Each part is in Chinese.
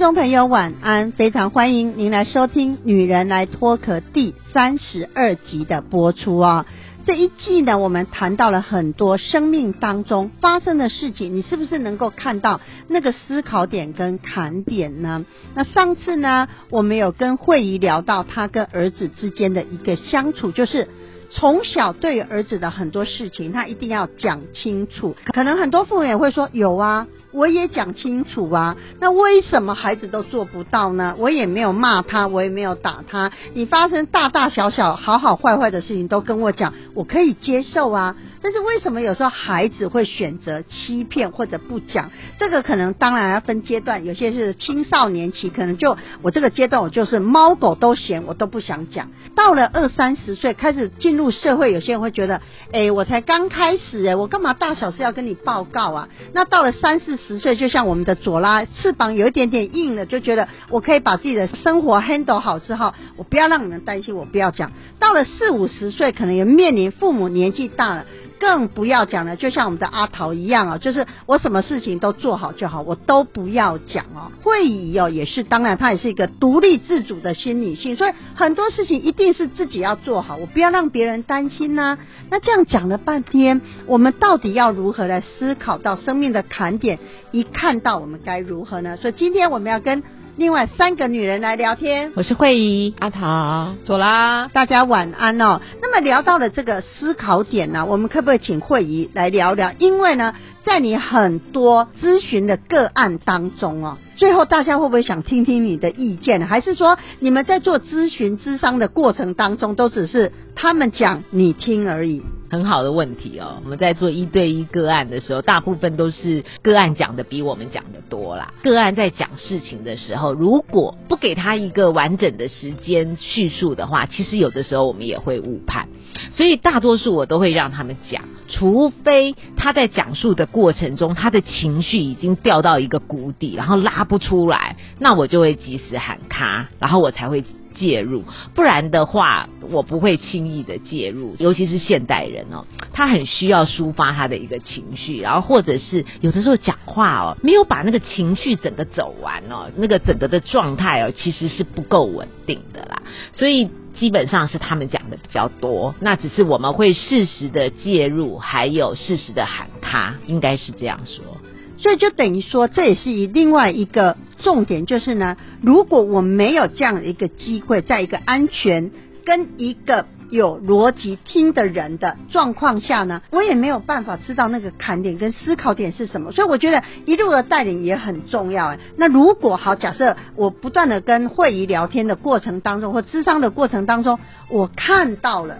众朋友晚安，非常欢迎您来收听《女人来脱壳》第三十二集的播出啊、这一季呢，我们谈到了很多生命当中发生的事情，你是不是能够看到那个思考点跟坎点呢？那上次呢，我们有跟慧仪聊到她跟儿子之间的一个相处，就是。从小对于儿子的很多事情，他一定要讲清楚。可能很多父母也会说：“有啊，我也讲清楚啊。”那为什么孩子都做不到呢？我也没有骂他，我也没有打他。你发生大大小小、好好坏坏的事情都跟我讲，我可以接受啊。但是为什么有时候孩子会选择欺骗或者不讲？这个可能当然要分阶段，有些是青少年期，可能就我这个阶段我就是猫狗都嫌，我都不想讲。到了二三十岁开始进入社会，有些人会觉得，哎，我才刚开始哎，我干嘛大小事要跟你报告啊？那到了三四十岁，就像我们的左拉翅膀有一点点硬了，就觉得我可以把自己的生活 handle 好之后，我不要让你们担心，我不要讲。到了四五十岁，可能也面临父母年纪大了。更不要讲了，就像我们的阿桃一样啊，就是我什么事情都做好就好，我都不要讲哦。会议哦，也是，当然她也是一个独立自主的新女性，所以很多事情一定是自己要做好，我不要让别人担心呐、那这样讲了半天，我们到底要如何来思考到生命的坎点？一看到我们该如何呢？所以今天我们要跟另外三个女人来聊天。我是慧仪，阿桃，走啦。大家晚安哦。那么聊到了这个思考点呢、我们可不可以请慧仪来聊聊？因为呢，在你很多咨询的个案当中哦，最后大家会不会想听听你的意见？还是说你们在做咨询、咨商的过程当中，都只是他们讲你听而已？很好的问题哦。我们在做一对一个案的时候，大部分都是个案讲的比我们讲的多啦。个案在讲事情的时候，如果不给他一个完整的时间叙述的话，其实有的时候我们也会误判。所以大多数我都会让他们讲，除非他在讲述的过程中，他的情绪已经掉到一个谷底，然后拉不出来，那我就会及时喊卡，然后我才会介入，不然的话，我不会轻易的介入。尤其是现代人哦，他很需要抒发他的一个情绪，然后或者是有的时候讲话哦，没有把那个情绪整个走完哦，那个整个的状态哦，其实是不够稳定的啦。所以基本上是他们讲的比较多，那只是我们会适时的介入，还有适时的喊他，应该是这样说。所以就等于说，这也是以另外一个重点，就是呢，如果我没有这样的一个机会，在一个安全跟一个有逻辑听的人的状况下呢，我也没有办法知道那个坎点跟思考点是什么。所以我觉得一路的带领也很重要。哎，那如果好，假设我不断的跟会议聊天的过程当中，或咨商的过程当中，我看到了。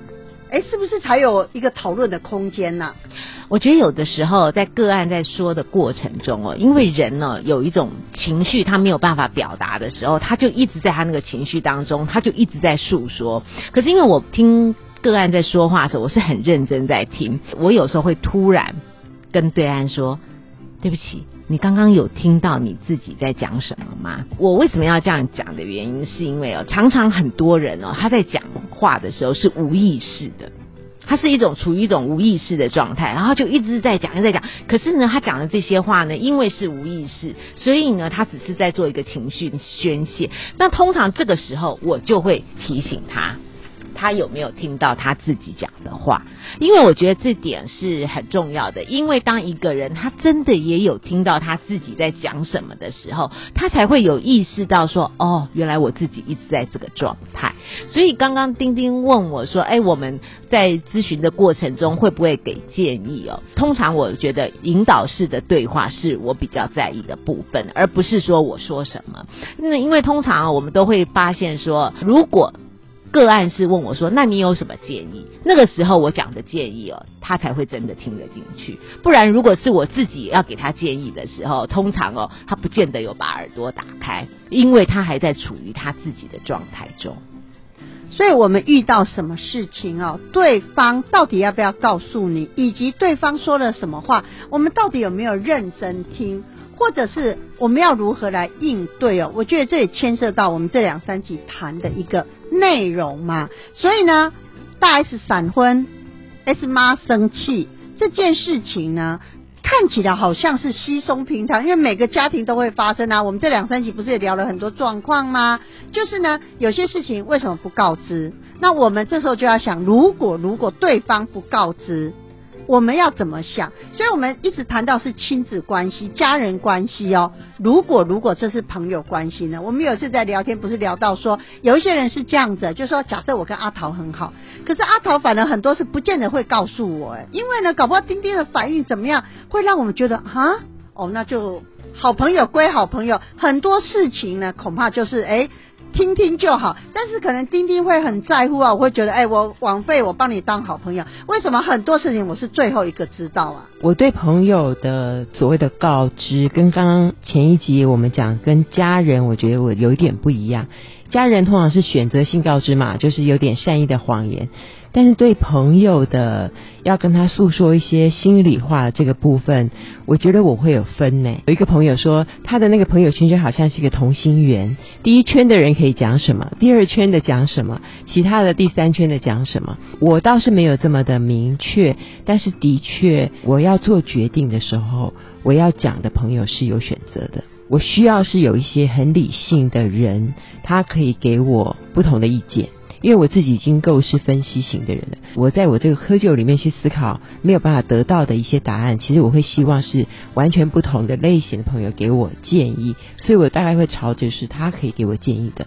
哎，是不是才有一个讨论的空间呢、我觉得有的时候在个案在说的过程中哦，因为人呢有一种情绪，他没有办法表达的时候，他就一直在他那个情绪当中，他就一直在诉说。可是因为我听个案在说话的时候，我是很认真在听，我有时候会突然跟对岸说：“对不起。”你刚刚有听到你自己在讲什么吗？我为什么要这样讲的原因，是因为哦，常常很多人哦，他在讲话的时候是无意识的。他是一种处于一种无意识的状态，然后就一直在讲，一直在讲。可是呢，他讲的这些话呢，因为是无意识，所以呢，他只是在做一个情绪宣泄。那通常这个时候，我就会提醒他，他有没有听到他自己讲的话？因为我觉得这点是很重要的。因为当一个人他真的也有听到他自己在讲什么的时候，他才会有意识到说，哦，原来我自己一直在这个状态。所以刚刚丁丁问我说：“哎，我们在咨询的过程中会不会给建议哦？”通常我觉得引导式的对话是我比较在意的部分，而不是说我说什么。那因为通常我们都会发现说，如果个案是问我说：“那你有什么建议？”那个时候我讲的建议哦，他才会真的听得进去。不然，如果是我自己要给他建议的时候，通常哦，他不见得有把耳朵打开，因为他还在处于他自己的状态中。所以我们遇到什么事情哦，对方到底要不要告诉你，以及对方说了什么话，我们到底有没有认真听，或者是我们要如何来应对哦？我觉得这也牵涉到我们这两三集谈的一个内容嘛。所以呢，大 S 闪婚，S 妈生气这件事情呢。看起来好像是稀松平常，因为每个家庭都会发生啊。我们这两三集不是也聊了很多状况吗？就是呢，有些事情为什么不告知？那我们这时候就要想，如果如果对方不告知。我们要怎么想？所以我们一直谈到是亲子关系、家人关系哦。如果如果这是朋友关系呢？我们有一次在聊天，不是聊到说，有一些人是这样子，就说假设我跟阿桃很好，可是阿桃反而很多是不见得会告诉我，哎，因为呢，搞不好丁丁的反应怎么样，会让我们觉得啊，哦，那就好朋友归好朋友，很多事情呢，恐怕就是哎。听听就好，但是可能丁丁会很在乎啊，我会觉得，哎，我枉费我帮你当好朋友，为什么很多事情我是最后一个知道啊？我对朋友的所谓的告知，跟刚刚前一集我们讲跟家人，我觉得我有一点不一样。家人通常是选择性告知嘛，就是有点善意的谎言。但是对朋友的要跟他诉说一些心里话这个部分，我觉得我会有分呢。有一个朋友说，他的那个朋友圈就好像是一个同心圆，第一圈的人可以讲什么，第二圈的讲什么，其他的第三圈的讲什么。我倒是没有这么的明确，但是的确，我要做决定的时候，我要讲的朋友是有选择的。我需要是有一些很理性的人，他可以给我不同的意见。因为我自己已经够是分析型的人了，我在我这个喝酒里面去思考没有办法得到的一些答案，其实我会希望是完全不同的类型的朋友给我建议，所以我大概会朝着是他可以给我建议的，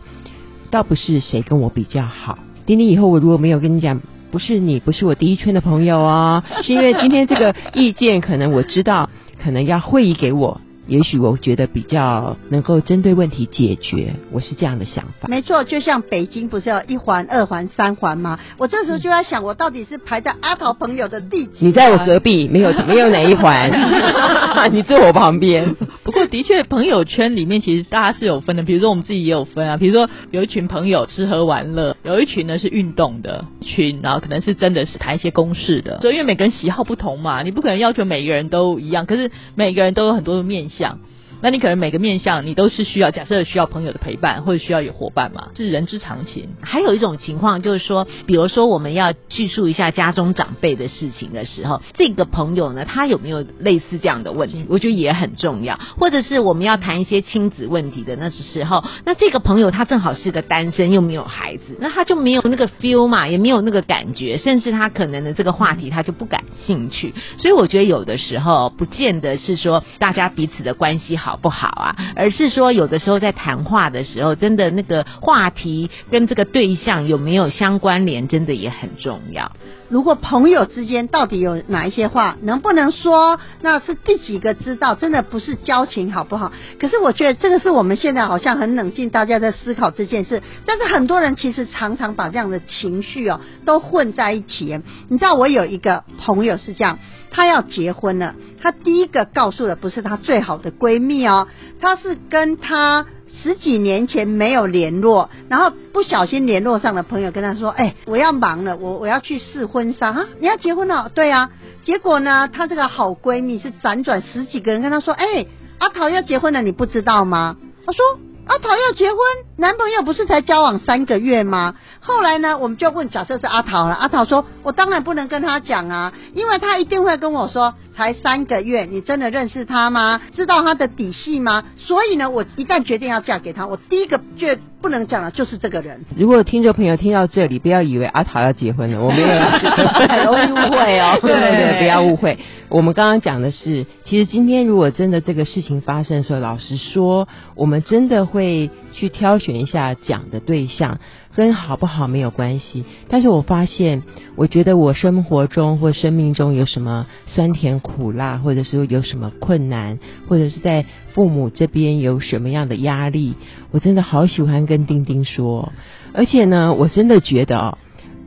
倒不是谁跟我比较好。丁丁以后我如果没有跟你讲，不是你不是我第一圈的朋友哦，是因为今天这个意见可能我知道，可能要会议给我。也许我觉得比较能够针对问题解决，我是这样的想法。没错，就像北京不是有一环、二环、三环吗？我这时候就在想，我到底是排在阿桃朋友的第几？你在我隔壁，没有没有哪一环，你坐我旁边。不过的确，朋友圈里面其实大家是有分的，比如说我们自己也有分啊。比如说有一群朋友吃喝玩乐，有一群呢是运动的群，然后可能是真的是谈一些公事的。所以因为每个人喜好不同嘛，你不可能要求每个人都一样，可是每个人都有很多的面。相，那你可能每个面相你都是需要，假设需要朋友的陪伴，或者需要有伙伴嘛，是人之常情。还有一种情况就是说，比如说我们要叙述一下家中长辈的事情的时候，这个朋友呢，他有没有类似这样的问题？我觉得也很重要。或者是我们要谈一些亲子问题的那时候，那这个朋友他正好是个单身又没有孩子，那他就没有那个 feel 嘛，也没有那个感觉，甚至他可能的这个话题他就不感兴趣。所以我觉得有的时候不见得是说大家彼此的关系好。不好啊，而是说有的时候在谈话的时候，真的那个话题跟这个对象有没有相关联，真的也很重要。如果朋友之间到底有哪一些话能不能说，那是第几个知道，真的不是交情好不好？可是我觉得这个是我们现在好像很冷静，大家在思考这件事，但是很多人其实常常把这样的情绪哦都混在一起。你知道我有一个朋友是这样。她要结婚了，她第一个告诉的不是她最好的闺蜜哦，她是跟她十几年前没有联络，然后不小心联络上的朋友跟她说：“哎，我要忙了，我我要去试婚纱哈，你要结婚了？对啊。”结果呢，她这个好闺蜜是辗转十几个人跟她说：“哎，阿桃要结婚了，你不知道吗？”她说。阿桃要结婚，男朋友不是才交往三个月吗？后来呢，我们就问，假设是阿桃了。阿桃说：“我当然不能跟他讲啊，因为他一定会跟我说，才三个月，你真的认识他吗？知道他的底细吗？所以呢，我一旦决定要嫁给他，我第一个就不能讲的就是这个人。如果听众朋友听到这里，不要以为阿桃要结婚了，我没有，很容易误会哦。对对对，不要误会。我们刚刚讲的是，其实今天如果真的这个事情发生的时候，老实说，我们真的会去挑选一下讲的对象，跟好不好没有关系。但是我发现，我觉得我生活中或生命中有什么酸甜苦辣，或者是有什么困难，或者是在父母这边有什么样的压力，我真的好喜欢跟丁丁说。而且呢，我真的觉得哦，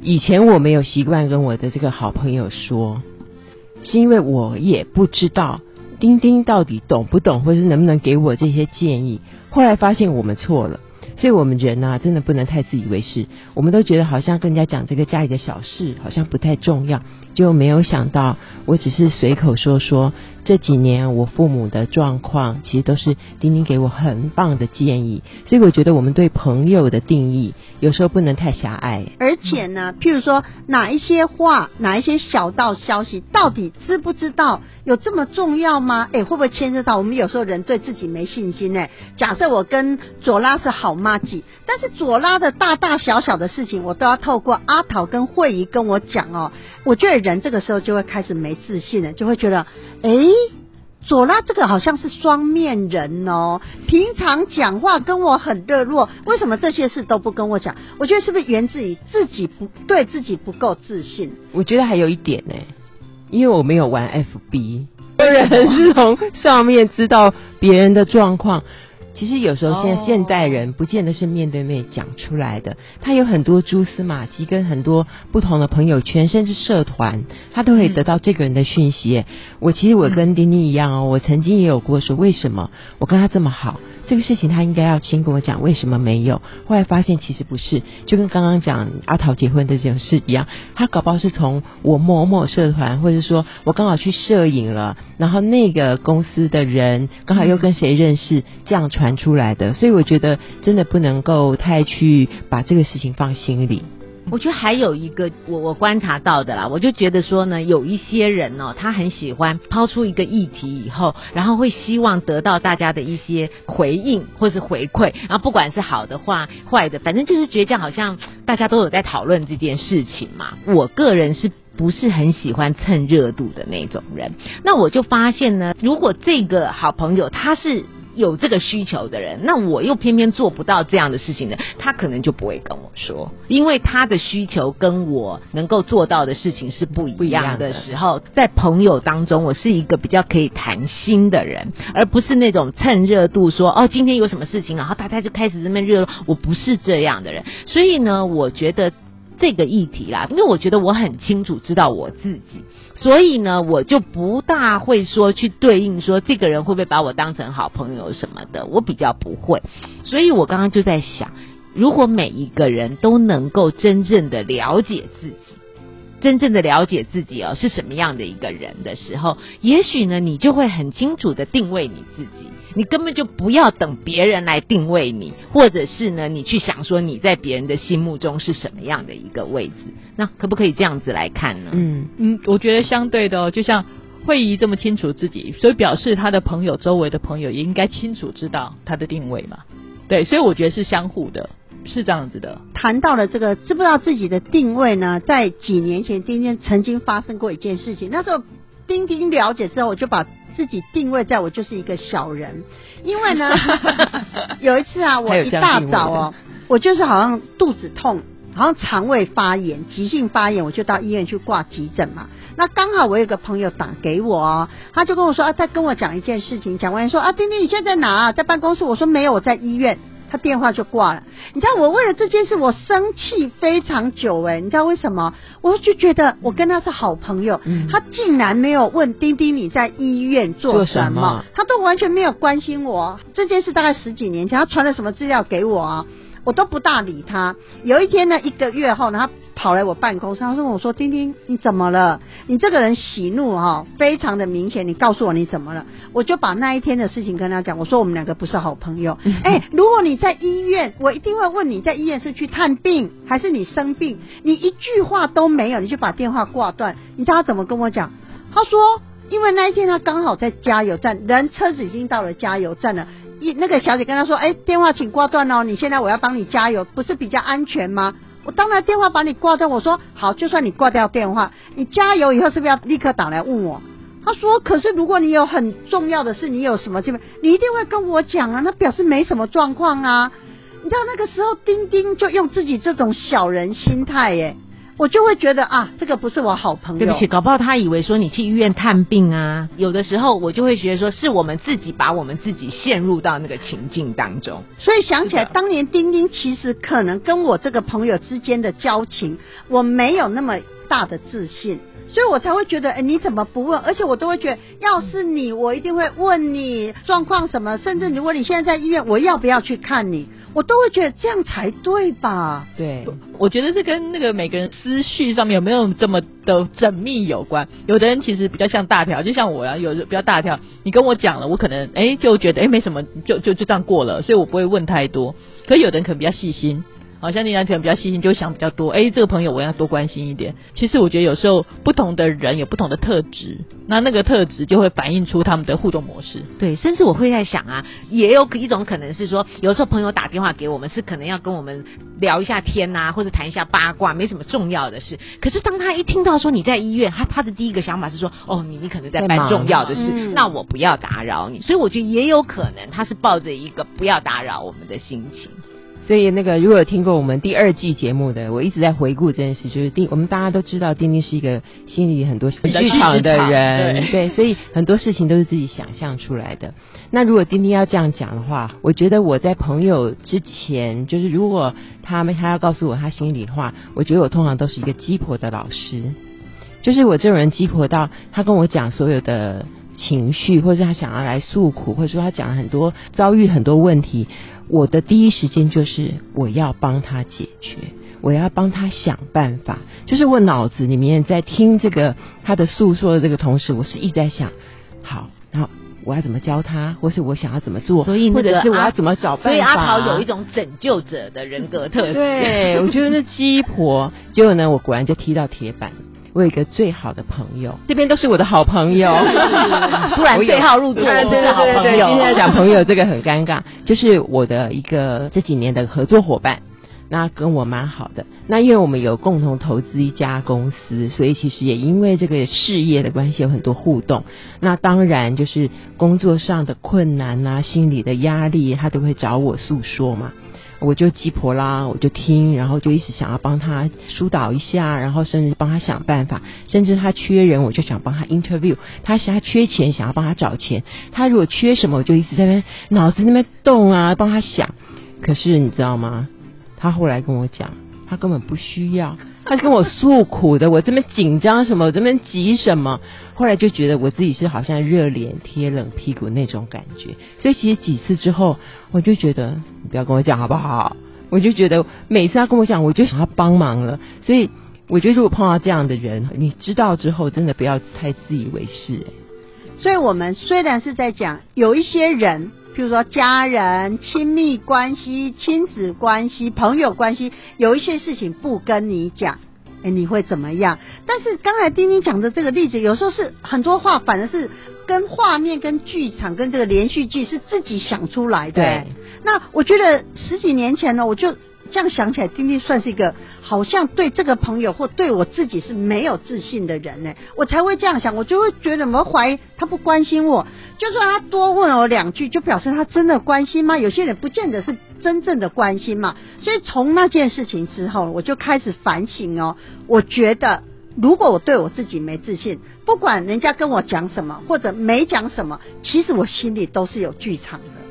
以前我没有习惯跟我的这个好朋友说，是因为我也不知道丁丁到底懂不懂，或是能不能给我这些建议。后来发现我们错了。所以我们人呐，真的不能太自以为是。我们都觉得好像跟人家讲这个家里的小事，好像不太重要，就没有想到，我只是随口说说。这几年我父母的状况，其实都是丁丁给我很棒的建议。所以我觉得我们对朋友的定义，有时候不能太狭隘。而且呢，譬如说哪一些话，哪一些小道消息，到底知不知道？有这么重要吗？哎，会不会牵涉到我们有时候人对自己没信心呢？假设我跟左拉是好妈鸡，但是左拉的大大小小的事情，我都要透过阿桃跟慧仪跟我讲哦。我觉得人这个时候就会开始没自信了，就会觉得，哎，左拉这个好像是双面人哦。平常讲话跟我很热络，为什么这些事都不跟我讲？我觉得是不是源自于自己不对自己不够自信？我觉得还有一点呢。因为我没有玩 FB，有人是从上面知道别人的状况。其实有时候现在现代人不见得是面对面讲出来的，他有很多蛛丝马迹，跟很多不同的朋友圈，甚至社团，他都可以得到这个人的讯息。我其实我跟丁丁一样哦，我曾经也有过说，为什么我跟他这么好？这个事情他应该要先跟我讲为什么没有，后来发现其实不是，就跟刚刚讲阿桃结婚的这种事一样，他搞不好是从我某某社团，或者说我刚好去摄影了，然后那个公司的人刚好又跟谁认识，这样传出来的，所以我觉得真的不能够太去把这个事情放心里。我觉得还有一个我我观察到的啦，我就觉得说呢，有一些人哦，他很喜欢抛出一个议题以后，然后会希望得到大家的一些回应或是回馈，然后不管是好的话坏的，反正就是觉得好像大家都有在讨论这件事情嘛。我个人是不是很喜欢蹭热度的那种人？那我就发现呢，如果这个好朋友他是。有这个需求的人，那我又偏偏做不到这样的事情的，他可能就不会跟我说，因为他的需求跟我能够做到的事情是不一样的时候，在朋友当中，我是一个比较可以谈心的人，而不是那种蹭热度说哦，今天有什么事情，然后大家就开始这么热，我不是这样的人，所以呢，我觉得。这个议题啦，因为我觉得我很清楚知道我自己，所以呢，我就不大会说去对应说这个人会不会把我当成好朋友什么的，我比较不会。所以我刚刚就在想，如果每一个人都能够真正的了解自己。真正的了解自己哦是什么样的一个人的时候，也许呢，你就会很清楚的定位你自己。你根本就不要等别人来定位你，或者是呢，你去想说你在别人的心目中是什么样的一个位置。那可不可以这样子来看呢？嗯嗯，我觉得相对的，哦就像慧仪这么清楚自己，所以表示他的朋友周围的朋友也应该清楚知道他的定位嘛。对，所以我觉得是相互的。是这样子的，谈到了这个知不知道自己的定位呢？在几年前，丁丁曾经发生过一件事情。那时候丁丁了解之后，我就把自己定位在我就是一个小人。因为呢，有一次啊，我一大早哦，我就是好像肚子痛，好像肠胃发炎，急性发炎，我就到医院去挂急诊嘛。那刚好我有个朋友打给我，他就跟我说啊，他跟我讲一件事情，讲完说啊，丁丁你现在在哪？啊在办公室。我说没有，我在医院。他电话就挂了，你知道我为了这件事我生气非常久哎，你知道为什么？我就觉得我跟他是好朋友，他竟然没有问丁丁你在医院做什么，他都完全没有关心我。这件事大概十几年前，他传了什么资料给我啊？我都不大理他。有一天呢，一个月后呢，他跑来我办公室，他说：“我说丁丁，你怎么了？你这个人喜怒哈，非常的明显。你告诉我你怎么了？”我就把那一天的事情跟他讲。我说：“我们两个不是好朋友。哎，如果你在医院，我一定会问你在医院是去探病还是你生病。你一句话都没有，你就把电话挂断。你知道他怎么跟我讲？他说：因为那一天他刚好在加油站，人车子已经到了加油站了。”一那个小姐跟他说：“哎，电话请挂断哦，你现在我要帮你加油，不是比较安全吗？我当然电话把你挂断。我说好，就算你挂掉电话，你加油以后是不是要立刻打来问我？他说：可是如果你有很重要的事，你有什么这边，你一定会跟我讲啊。那表示没什么状况啊。你知道那个时候，丁丁就用自己这种小人心态，耶。我就会觉得啊，这个不是我好朋友。对不起，搞不好他以为说你去医院探病啊，有的时候我就会觉得说是我们自己把我们自己陷入到那个情境当中。所以想起来，当年丁丁其实可能跟我这个朋友之间的交情，我没有那么大的自信，所以我才会觉得，哎，你怎么不问？而且我都会觉得，要是你，我一定会问你状况什么，甚至如果你现在在医院，我要不要去看你？我都会觉得这样才对吧？对，我觉得这跟那个每个人思绪上面有没有这么的缜密有关。有的人其实比较像大条，就像我啊、有的比较大条。你跟我讲了，我可能哎就觉得哎没什么，就就就这样过了，所以我不会问太多。可有的人可能比较细心。好像你男朋友比较细心，就会想比较多。哎，这个朋友我要多关心一点。其实我觉得有时候不同的人有不同的特质，那那个特质就会反映出他们的互动模式。对，甚至我会在想啊，也有一种可能是说，有时候朋友打电话给我们，是可能要跟我们聊一下天呐、或者谈一下八卦，没什么重要的事。可是当他一听到说你在医院，他他的第一个想法是说，哦，你你可能在办重要的事，嗯那我不要打扰你。所以我觉得也有可能他是抱着一个不要打扰我们的心情。所以那个如果有听过我们第二季节目的，我一直在回顾这件事，就是丁，我们大家都知道丁丁是一个心里很多剧较场的人，对对，所以很多事情都是自己想象出来的。那如果丁丁要这样讲的话，我觉得我在朋友之前，就是如果他们他要告诉我他心里话，我觉得我通常都是一个鸡婆的老师，就是我这种人鸡婆到他跟我讲所有的情绪，或者是他想要来诉苦，或者说他讲了很多遭遇很多问题，我的第一时间就是我要帮他解决。我要帮他想办法，就是我脑子里面在听这个他的诉说的这个同时，我是一直在想，好，然后我要怎么教他，或是我想要怎么做，所以那个或者是我要怎么找办法。所以阿桃有一种拯救者的人格特质。对，我觉得那鸡婆，结果呢，我果然就踢到铁板。我有一个最好的朋友，这边都是我的好朋友，突然对号入座，对对对。今天要讲朋友这个很尴尬，就是我的一个这几年的合作伙伴。那跟我蛮好的，那因为我们有共同投资一家公司，所以其实也因为这个事业的关系有很多互动。那当然就是工作上的困难啊，心理的压力，他都会找我诉说嘛。我就鸡婆啦，我就听，然后就一直想要帮他疏导一下，然后甚至帮他想办法，甚至他缺人，我就想帮他 interview。他想他缺钱，想要帮他找钱。他如果缺什么，我就一直在那边脑子那边动啊，帮他想。可是你知道吗？他后来跟我讲，他根本不需要，他跟我诉苦的。我这边紧张什么，我这边急什么。后来就觉得我自己是好像热脸贴冷屁股那种感觉。所以其实几次之后，我就觉得你不要跟我讲好不好？我就觉得每次他跟我讲，我就想要帮忙了。所以我觉得如果碰到这样的人，你知道之后，真的不要太自以为是、所以我们虽然是在讲有一些人，譬如说家人、亲密关系、亲子关系、朋友关系，有一些事情不跟你讲。哎，你会怎么样？但是刚才丁丁讲的这个例子，有时候是很多话，反而是跟画面、跟剧场、跟这个连续剧是自己想出来的。对哎那我觉得十几年前呢，我就这样想起来，丁丁算是一个好像对这个朋友或对我自己是没有自信的人呢，我才会这样想，我就会觉得我怀疑他不关心我，就算他多问我两句，就表示他真的关心吗？有些人不见得是真正的关心嘛，所以从那件事情之后，我就开始反省哦，我觉得。如果我对我自己没自信，不管人家跟我讲什么或者没讲什么，其实我心里都是有剧场的。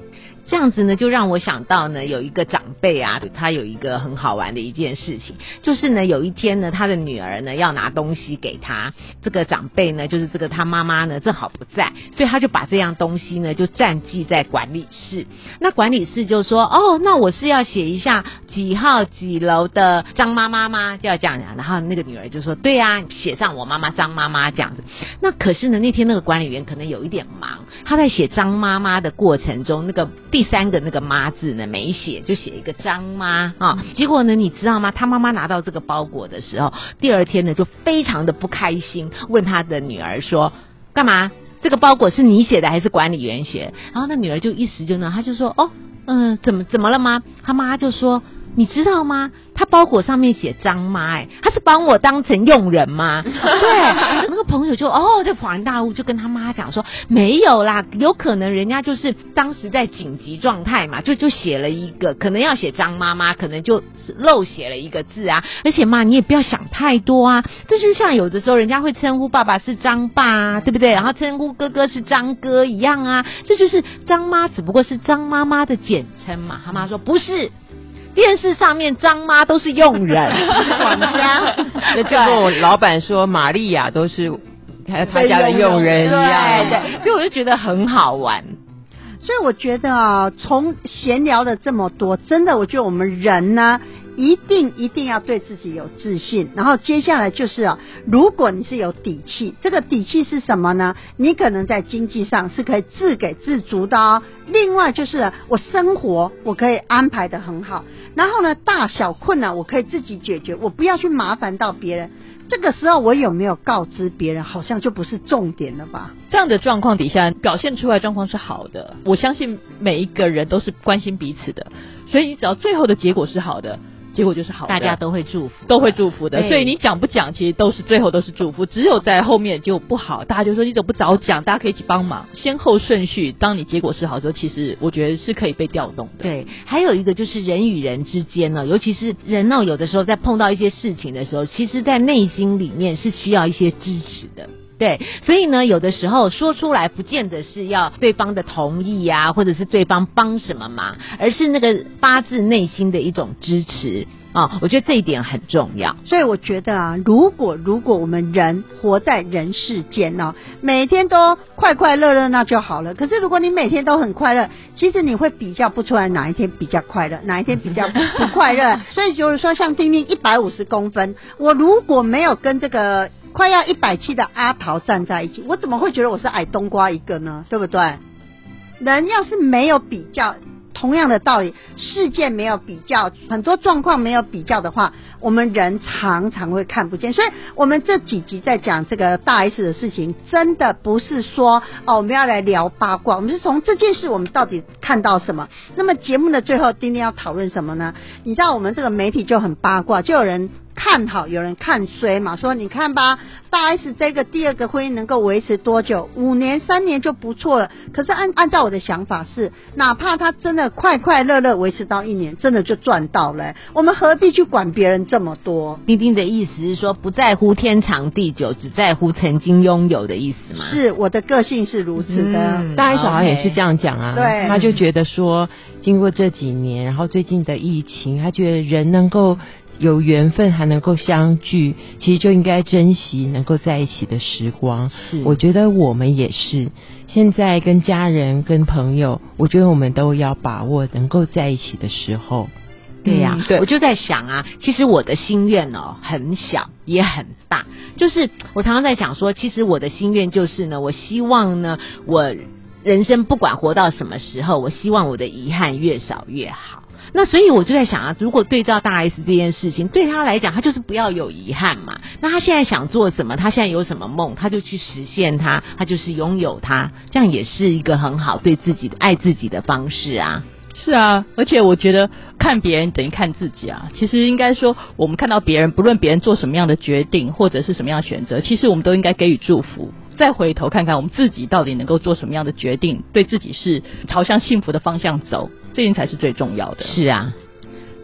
这样子呢，就让我想到呢，有一个长辈啊，他有一个很好玩的一件事情，就是呢，有一天呢，他的女儿呢要拿东西给他，这个长辈呢，就是这个他妈妈呢正好不在，所以他就把这样东西呢就暂记在管理室。那管理室就说，哦，那我是要写一下几号几楼的张妈妈吗？就要这样讲。然后那个女儿就说，对啊，写上我妈妈张妈妈这样子。那可是呢，那天那个管理员可能有一点忙，他在写张妈妈的过程中，那个第三个那个妈字呢没写，就写一个张妈啊。结果呢，你知道吗？他妈妈拿到这个包裹的时候，第二天呢就非常的不开心，问他的女儿说：“干嘛？这个包裹是你写的还是管理员写？”然后那女儿就一时就呢，她就说：“哦，嗯、怎么怎么了吗？”他妈就说。你知道吗？他包裹上面写张妈，哎，他是把我当成佣人吗？对，那个朋友就哦，就恍然大悟，就跟他妈讲说，没有啦，有可能人家就是当时在紧急状态嘛，就就写了一个，可能要写张妈妈，可能就漏写了一个字啊。而且妈，你也不要想太多啊，这就像有的时候人家会称呼爸爸是张爸，啊，对不对？然后称呼哥哥是张哥一样啊，这就是张妈，只不过是张妈妈的简称嘛。他妈说不是。电视上面张妈都是佣人 管家，那就跟我老板说玛利亚都是他他家的佣人一样，对，所以我就觉得很好玩。所以我觉得啊，从闲聊的这么多，真的，我觉得我们人呢。一定一定要对自己有自信，然后接下来就是啊，如果你是有底气，这个底气是什么呢？你可能在经济上是可以自给自足的哦。另外就是我生活我可以安排的很好，然后呢，大小困难我可以自己解决，我不要去麻烦到别人。这个时候我有没有告知别人，好像就不是重点了吧？这样的状况底下表现出来状况是好的，我相信每一个人都是关心彼此的，所以你只要最后的结果是好的。结果就是好，大家都会祝福，都会祝福的。所以你讲不讲，其实都是最后都是祝福。只有在后面就不好，大家就说你怎么不早讲？大家可以一起帮忙，先后顺序。当你结果是好的时候，其实我觉得是可以被调动的。对，还有一个就是人与人之间呢，尤其是人呢，有的时候在碰到一些事情的时候，其实在内心里面是需要一些支持的。对，所以呢，有的时候说出来不见得是要对方的同意啊，或者是对方帮什么忙，而是那个发自内心的一种支持啊。我觉得这一点很重要。所以我觉得啊，如果如果我们人活在人世间呢，每天都快快乐乐那就好了。可是如果你每天都很快乐，其实你会比较不出来哪一天比较快乐，哪一天比较不快乐。所以就是说，像丁丁一百五十公分，我如果没有跟这个。快要一百七的阿桃站在一起，我怎么会觉得我是矮冬瓜一个呢？对不对？人要是没有比较，同样的道理，事件没有比较，很多状况没有比较的话，我们人常常会看不见。所以，我们这几集在讲这个大 S 的事情，真的不是说哦，我们要来聊八卦，我们是从这件事我们到底看到什么。那么节目的最后，丁丁要讨论什么呢？你知道我们这个媒体就很八卦，就有人。看好有人看衰嘛？说你看吧，大 S 这个第二个婚姻能够维持多久？五年、三年就不错了。可是按按照我的想法是，哪怕他真的快快乐乐维持到一年，真的就赚到了。我们何必去管别人这么多？丁丁的意思是说，不在乎天长地久，只在乎曾经拥有的意思吗？是我的个性是如此的。大 S 好像也是这样讲啊。对，他就觉得说，经过这几年，然后最近的疫情，他觉得人能够。有缘分还能够相聚，其实就应该珍惜能够在一起的时光。是，我觉得我们也是。现在跟家人、跟朋友，我觉得我们都要把握能够在一起的时候。对呀，我就在想啊，其实我的心愿哦，很小也很大。就是我常常在想说，其实我的心愿就是呢，我希望呢，我人生不管活到什么时候，我希望我的遗憾越少越好。那所以我就在想啊，如果对照大 S 这件事情，对他来讲，他就是不要有遗憾嘛。那他现在想做什么？他现在有什么梦？他就去实现它，他就是拥有它，这样也是一个很好对自己的爱自己的方式啊。是啊，而且我觉得看别人等于看自己啊。其实应该说，我们看到别人，不论别人做什么样的决定或者是什么样选择，其实我们都应该给予祝福。再回头看看我们自己到底能够做什么样的决定，对自己是朝向幸福的方向走，这件才是最重要的。是啊，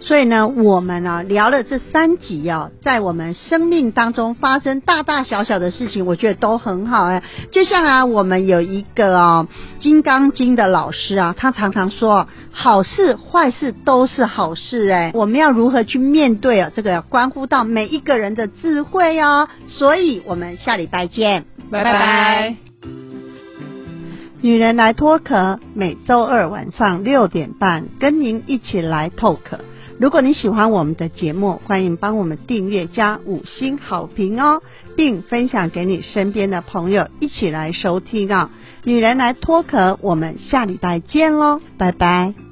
所以呢，我们啊聊了这三集啊，在我们生命当中发生大大小小的事情，我觉得都很好哎。就像啊，我们有一个啊《金刚经》的老师啊，他常常说，好事坏事都是好事哎。我们要如何去面对啊？这个关乎到每一个人的智慧哦。所以我们下礼拜见。拜拜。女人来脱壳，每周二晚上六点半跟您一起来 talk。如果你喜欢我们的节目，欢迎帮我们订阅加五星好评哦，并分享给你身边的朋友一起来收听啊。女人来脱壳，我们下礼拜见喽，拜拜。